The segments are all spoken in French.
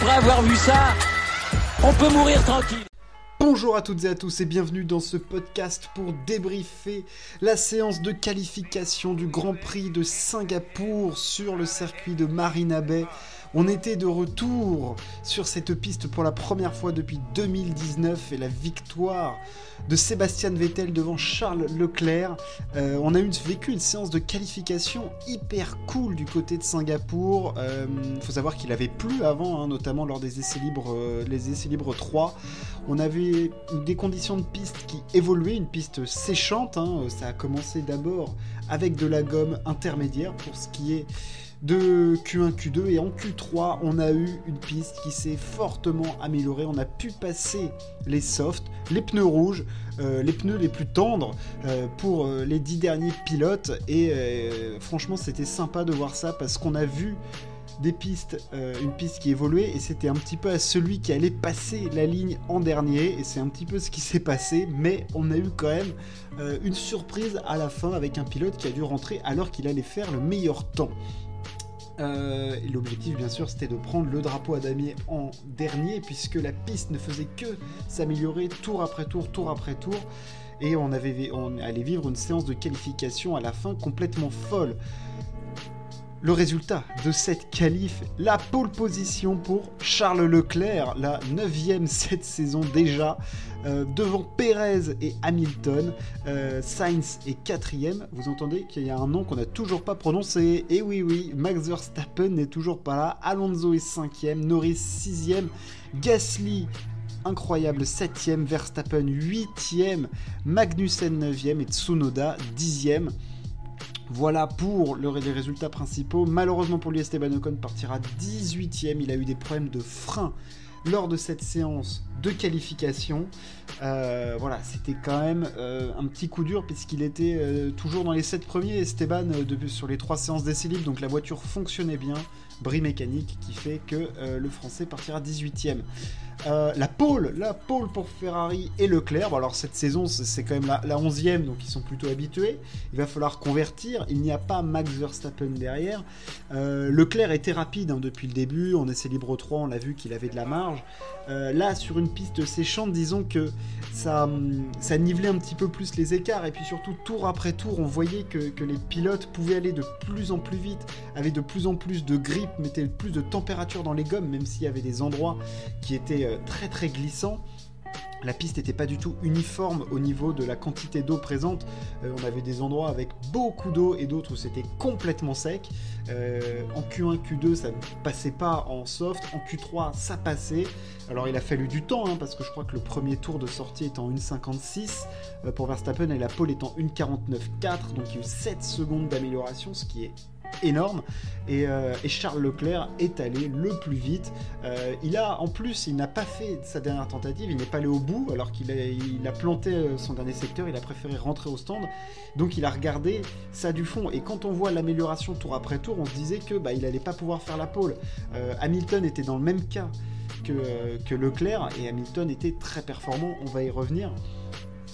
après avoir vu ça, on peut mourir tranquille. Bonjour à toutes et à tous et bienvenue dans ce podcast pour débriefer la séance de qualification du Grand Prix de Singapour sur le circuit de Marina Bay. On était de retour sur cette piste pour la première fois depuis 2019 et la victoire de Sébastien Vettel devant Charles Leclerc. Euh, on a vécu une séance de qualification hyper cool du côté de Singapour. Il euh, faut savoir qu'il avait plu avant, hein, notamment lors des essais libres, euh, les essais libres 3. On avait des conditions de piste qui évoluaient, une piste séchante. Hein. Ça a commencé d'abord avec de la gomme intermédiaire pour ce qui est de Q1, Q2 et en Q3 on a eu une piste qui s'est fortement améliorée. On a pu passer les softs, les pneus rouges, euh, les pneus les plus tendres euh, pour euh, les dix derniers pilotes et franchement c'était sympa de voir ça parce qu'on a vu des pistes, une piste qui évoluait et c'était un petit peu à celui qui allait passer la ligne en dernier et c'est un petit peu ce qui s'est passé mais on a eu quand même une surprise à la fin avec un pilote qui a dû rentrer alors qu'il allait faire le meilleur temps. Euh, l'objectif, bien sûr, c'était de prendre le drapeau à damier en dernier, puisque la piste ne faisait que s'améliorer tour après tour, tour après tour. Et on, on allait vivre une séance de qualification à la fin complètement folle. Le résultat de cette qualif, la pole position pour Charles Leclerc, la 9 cette saison déjà, euh, devant Perez et Hamilton. Euh, Sainz est quatrième. Vous entendez qu'il y a un nom qu'on n'a toujours pas prononcé. Et oui, oui, Max Verstappen n'est toujours pas là. Alonso est cinquième, Norris sixième, Gasly incroyable 7ème, Verstappen 8ème, Magnussen 9ème et Tsunoda 10ème. Voilà pour le, les résultats principaux. Malheureusement pour lui, Esteban Ocon partira 18ème. Il a eu des problèmes de frein lors de cette séance de qualification. Euh, voilà, c'était quand même euh, un petit coup dur puisqu'il était euh, toujours dans les 7 premiers, Esteban, sur les 3 séances d'essai libre, donc la voiture fonctionnait bien, bris mécanique qui fait que le français partira 18ème. Euh, la pole, la pole pour Ferrari et Leclerc. Bon, alors cette saison, c'est quand même la, la 11e, donc ils sont plutôt habitués. Il va falloir convertir. Il n'y a pas Max Verstappen derrière. Euh, Leclerc était rapide hein, depuis le début. On essai libre 3, on a vu qu'il avait de la marge. Euh, là, sur une piste séchante, disons que ça, ça nivelait un petit peu plus les écarts. Et puis surtout, tour après tour, on voyait que, que les pilotes pouvaient aller de plus en plus vite, avaient de plus en plus de grip, mettaient plus de température dans les gommes, même s'il y avait des endroits qui étaient euh, très très glissant. La piste n'était pas du tout uniforme au niveau de la quantité d'eau présente. Euh, on avait des endroits avec beaucoup d'eau et d'autres où c'était complètement sec. Euh, en Q1, Q2, ça ne passait pas en soft. En Q3, ça passait. Alors il a fallu du temps, hein, parce que je crois que le premier tour de sortie est en 1,56 pour Verstappen et la pole est en 1,49,4. Donc il y a eu 7 secondes d'amélioration, ce qui est énorme. Euh, et, Charles Leclerc est allé le plus vite. Euh, il a, en plus, il n'a pas fait sa dernière tentative, il n'est pas allé au bout, alors qu'il a, planté euh, son dernier secteur, il a préféré rentrer au stand. Donc il a regardé ça du fond. Et quand on voit l'amélioration tour après tour, on se disait que bah, il allait pas pouvoir faire la pole. Hamilton était dans le même cas que, que Leclerc, et Hamilton était très performant, on va y revenir.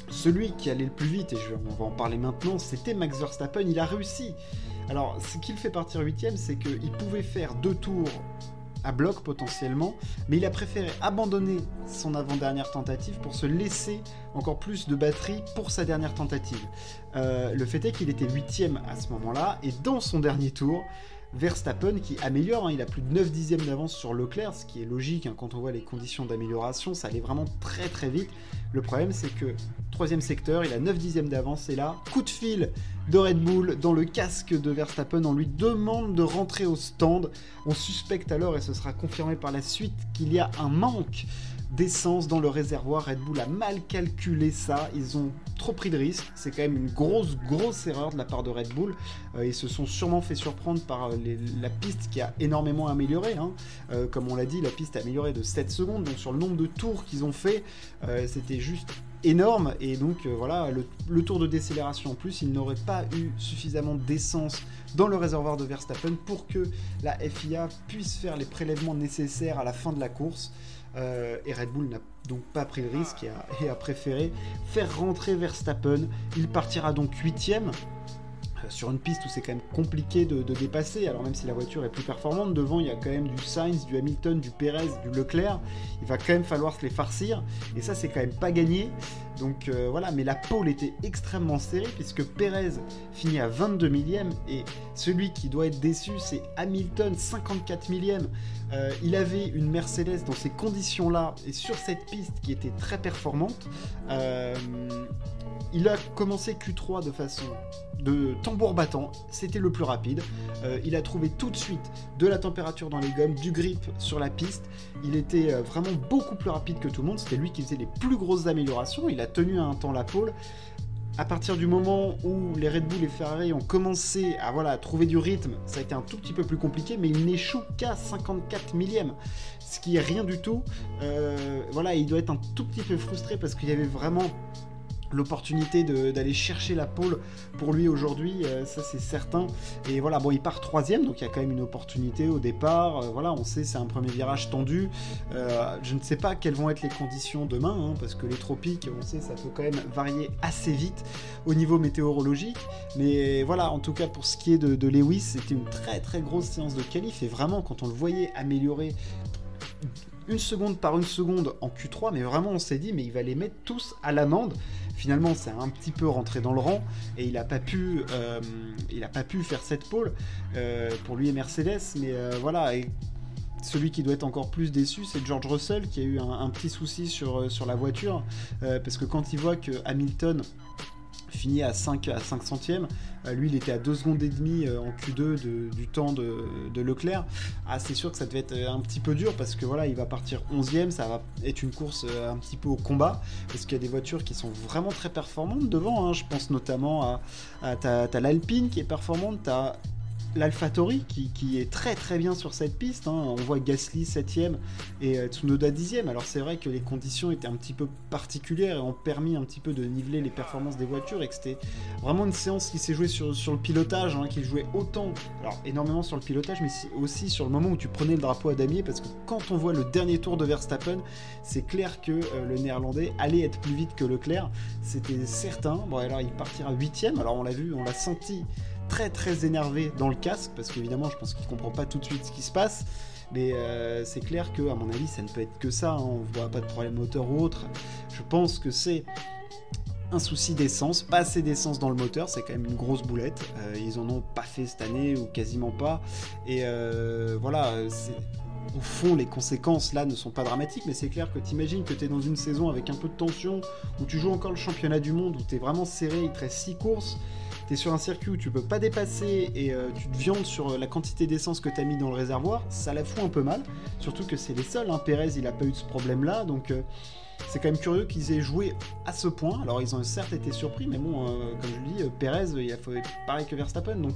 Celui qui allait le plus vite, et je, on va en parler maintenant, c'était Max Verstappen. Il a réussi alors, ce qui le fait partir huitième, c'est qu'il pouvait faire deux tours à bloc potentiellement, mais il a préféré abandonner son avant-dernière tentative pour se laisser encore plus de batterie pour sa dernière tentative. Euh, le fait est qu'il était huitième à ce moment-là, et dans son dernier tour, Verstappen qui améliore, hein, il a plus de 9 dixièmes d'avance sur Leclerc, ce qui est logique hein, quand on voit les conditions d'amélioration, ça allait vraiment très très vite. Le problème c'est que troisième secteur, il a 9 dixièmes d'avance et là, coup de fil de Red Bull dans le casque de Verstappen, on lui demande de rentrer au stand. On suspecte alors, et ce sera confirmé par la suite, qu'il y a un manque d'essence dans le réservoir. Red Bull a mal calculé ça. Ils ont trop pris de risques. C'est quand même une grosse, grosse erreur de la part de Red Bull. Euh, ils se sont sûrement fait surprendre par euh, la piste qui a énormément amélioré. Hein. Euh, comme on l'a dit, la piste a amélioré de 7 secondes. Donc sur le nombre de tours qu'ils ont fait, c'était juste énorme. Et donc voilà, le, le, tour de décélération en plus, il n'aurait pas eu suffisamment d'essence dans le réservoir de Verstappen pour que la FIA puisse faire les prélèvements nécessaires à la fin de la course. Euh, et Red Bull n'a donc pas pris le risque et a, préféré faire rentrer Verstappen. Il partira donc 8ème. sur une piste où c'est quand même compliqué de, dépasser, alors même si la voiture est plus performante, devant il y a quand même du Sainz, du Hamilton, du Perez, du Leclerc, il va quand même falloir se les farcir, et ça c'est quand même pas gagné, donc euh, voilà, mais la pole était extrêmement serrée, puisque Perez finit à 22 millième, et celui qui doit être déçu c'est Hamilton, 54 millième, euh, il avait une Mercedes dans ces conditions-là, et sur cette piste qui était très performante, euh, il a commencé Q3 de façon de tambour battant, c'était le plus rapide. Il a trouvé tout de suite de la température dans les gommes, du grip sur la piste. Il était vraiment beaucoup plus rapide que tout le monde. C'était lui qui faisait les plus grosses améliorations. Tenu un temps la pole. À partir du moment où les Red Bull et Ferrari ont commencé à, voilà, trouver du rythme, ça a été un tout petit peu plus compliqué, mais il n'échoue qu'à 54 millième, ce qui est rien du tout. Euh, voilà, il doit être un tout petit peu frustré parce qu'il y avait vraiment l'opportunité d'aller chercher la pole pour lui aujourd'hui, euh, ça c'est certain. Et voilà, bon, il part troisième, donc il y a quand même une opportunité au départ. Euh, voilà, on sait c'est un premier virage tendu. Euh, je ne sais pas quelles vont être les conditions demain, hein, parce que les tropiques, on sait, ça peut quand même varier assez vite au niveau météorologique. Mais voilà, en tout cas pour ce qui est de, Lewis, c'était une très très grosse séance de qualif et vraiment quand on le voyait améliorer une seconde par une seconde en Q3, mais vraiment on s'est dit mais il va les mettre tous à l'amende. Finalement, c'est un petit peu rentré dans le rang et il n'a pas pu, euh, a pas pu faire cette pole euh, pour lui et Mercedes, mais euh, voilà. Et celui qui doit être encore plus déçu, c'est George Russell qui a eu un, petit souci sur, sur la voiture, parce que quand il voit que Hamilton fini à 5, à 5 centièmes. Euh, lui, il était à 2 secondes et demie euh, en Q2 du temps de, Leclerc. Ah, c'est sûr que ça devait être euh, un petit peu dur parce que voilà, il va partir 11ème. Ça va être une course un petit peu au combat parce qu'il y a des voitures qui sont vraiment très performantes devant. Hein. Je pense notamment à, l'Alpine qui est performante, t'as l'AlphaTauri qui, qui, est très très bien sur cette piste. Hein. On voit Gasly 7ème et euh, Tsunoda 10ème. Alors c'est vrai que les conditions étaient un petit peu particulières et ont permis un petit peu de niveler les performances des voitures et que c'était vraiment une séance qui s'est jouée sur, sur, le pilotage, hein, qui jouait autant, alors énormément sur le pilotage, mais aussi sur le moment où tu prenais le drapeau à damier parce que quand on voit le dernier tour de Verstappen, c'est clair que euh, le néerlandais allait être plus vite que Leclerc. C'était certain. Bon alors il partira 8ème. Alors on l'a vu, on l'a senti très très énervé dans le casque, parce qu'évidemment, je pense qu'il comprend pas tout de suite ce qui se passe. Mais euh, c'est clair que, à mon avis, ça ne peut être que ça. Hein. On voit pas de problème moteur ou autre. Je pense que c'est un souci d'essence, pas assez d'essence dans le moteur, c'est quand même une grosse boulette. Euh, ils en ont pas fait cette année ou quasiment pas. Et euh, voilà, au fond, les conséquences là ne sont pas dramatiques, mais c'est clair que tu imagines que tu es dans une saison avec un peu de tension, où tu joues encore le championnat du monde, où tu es vraiment serré, il te reste 6 courses tu es sur un circuit où tu peux pas dépasser et euh, tu te viandes sur la quantité d'essence que tu mis dans le réservoir, ça la fout un peu mal. Surtout que c'est les seuls. Hein. Pérez, il a pas eu de ce problème-là. Donc. Euh, c'est quand même curieux qu'ils aient joué à ce point. Alors ils ont certes été surpris, mais bon, euh, comme je le dis, Pérez, il a fait pareil que Verstappen. Donc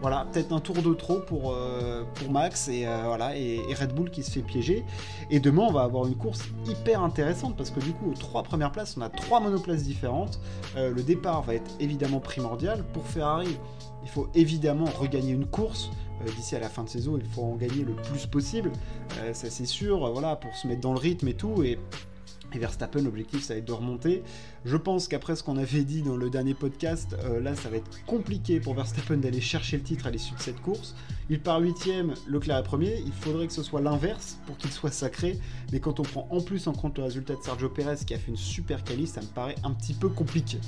voilà, peut-être un tour de trop pour, euh, Max et, euh, voilà, et, Red Bull qui se fait piéger. Et demain, on va avoir une course hyper intéressante parce que du coup, aux trois premières places, on a trois monoplaces différentes. Euh, le départ va être évidemment primordial. Pour Ferrari, il faut évidemment regagner une course. D'ici à la fin de saison, il faut en gagner le plus possible. ça, c'est sûr, voilà, pour se mettre dans le rythme et tout. Et Verstappen, l'objectif, ça va être de remonter. Je pense qu'après ce qu'on avait dit dans le dernier podcast, euh, là, ça va être compliqué pour Verstappen d'aller chercher le titre à l'issue de cette course. Il part 8 Leclerc est premier. Il faudrait que ce soit l'inverse pour qu'il soit sacré. Mais quand on prend en plus en compte le résultat de Sergio Perez qui a fait une super qualif, ça me paraît un petit peu compliqué.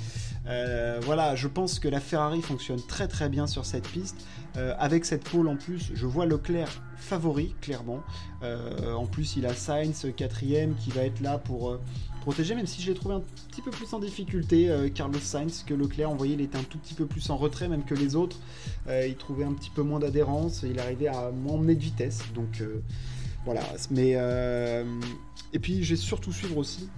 Euh, voilà, je pense que la Ferrari fonctionne très très bien sur cette piste. Euh, avec cette pole en plus, je vois Leclerc favori, clairement. en plus, il a Sainz, quatrième, qui va être là pour protégé, même si je l'ai trouvé un petit peu plus en difficulté. Euh, Carlos Sainz que Leclerc, on voyait, il était un tout petit peu plus en retrait même que les autres. Euh, il trouvait un petit peu moins d'adhérence, il arrivait à moins emmener de vitesse. Donc euh, voilà. Mais et puis j'ai surtout suivre aussi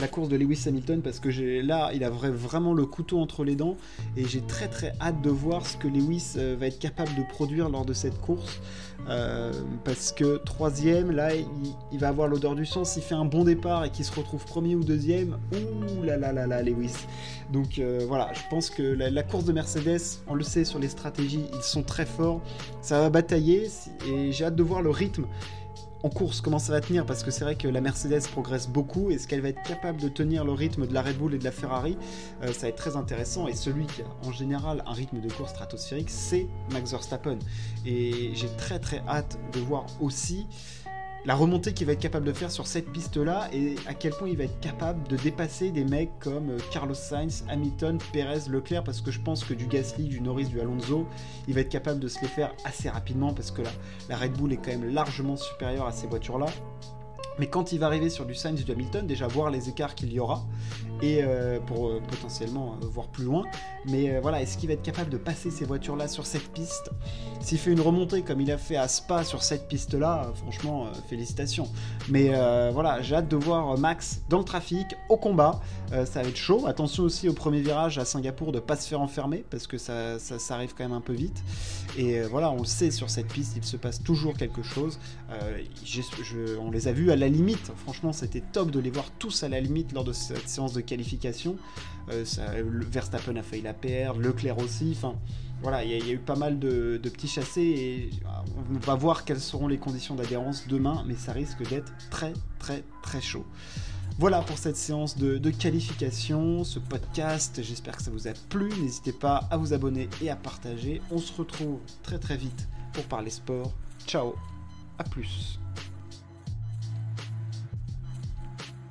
la course de Lewis Hamilton parce que j'ai là il a vraiment le couteau entre les dents et j'ai très très hâte de voir ce que Lewis euh, va être capable de produire lors de cette course. Euh, parce que troisième là il, va avoir l'odeur du sang. S'il fait un bon départ et qu'il se retrouve premier ou deuxième ouh là là là là Lewis. Donc euh, voilà je pense que la, la, course de Mercedes on le sait sur les stratégies ils sont très forts. Ça va batailler et j'ai hâte de voir le rythme en course, comment ça va tenir Parce que c'est vrai que la Mercedes progresse beaucoup. Est-ce qu'elle va être capable de tenir le rythme de la Red Bull et de la Ferrari euh, Ça va être très intéressant. Et celui qui a en général un rythme de course stratosphérique, c'est Max Verstappen. Et j'ai très très hâte de voir aussi la remontée qu'il va être capable de faire sur cette piste-là et à quel point il va être capable de dépasser des mecs comme euh, Carlos Sainz, Hamilton, Perez, Leclerc, parce que je pense que du Gasly, du Norris, du Alonso, il va être capable de se les faire assez rapidement parce que la, la Red Bull est quand même largement supérieure à ces voitures-là. Mais quand il va arriver sur du Sainz du Hamilton, déjà voir les écarts qu'il y aura, et euh, pour euh, potentiellement euh, voir plus loin. Mais voilà, est-ce qu'il va être capable de passer ces voitures-là sur cette piste? S'il fait une remontée comme il a fait à Spa sur cette piste-là, franchement, félicitations. Mais voilà, j'ai hâte de voir Max dans le trafic, au combat. ça va être chaud. Attention aussi au premier virage à Singapour de ne pas se faire enfermer, parce que ça, ça, arrive quand même un peu vite. Et voilà, on sait, sur cette piste, il se passe toujours quelque chose. Je, on les a vus à la limite. Franchement, c'était top de les voir tous à la limite lors de cette séance de qualification. Euh, Verstappen a failli la perdre, Leclerc aussi. Enfin, voilà, il y, a eu pas mal de, petits chassés et on va voir quelles seront les conditions d'adhérence demain, mais ça risque d'être très très très chaud. Voilà pour cette séance de, de qualification, ce podcast. J'espère que ça vous a plu. N'hésitez pas à vous abonner et à partager. On se retrouve très très vite pour parler sport. Ciao, à plus.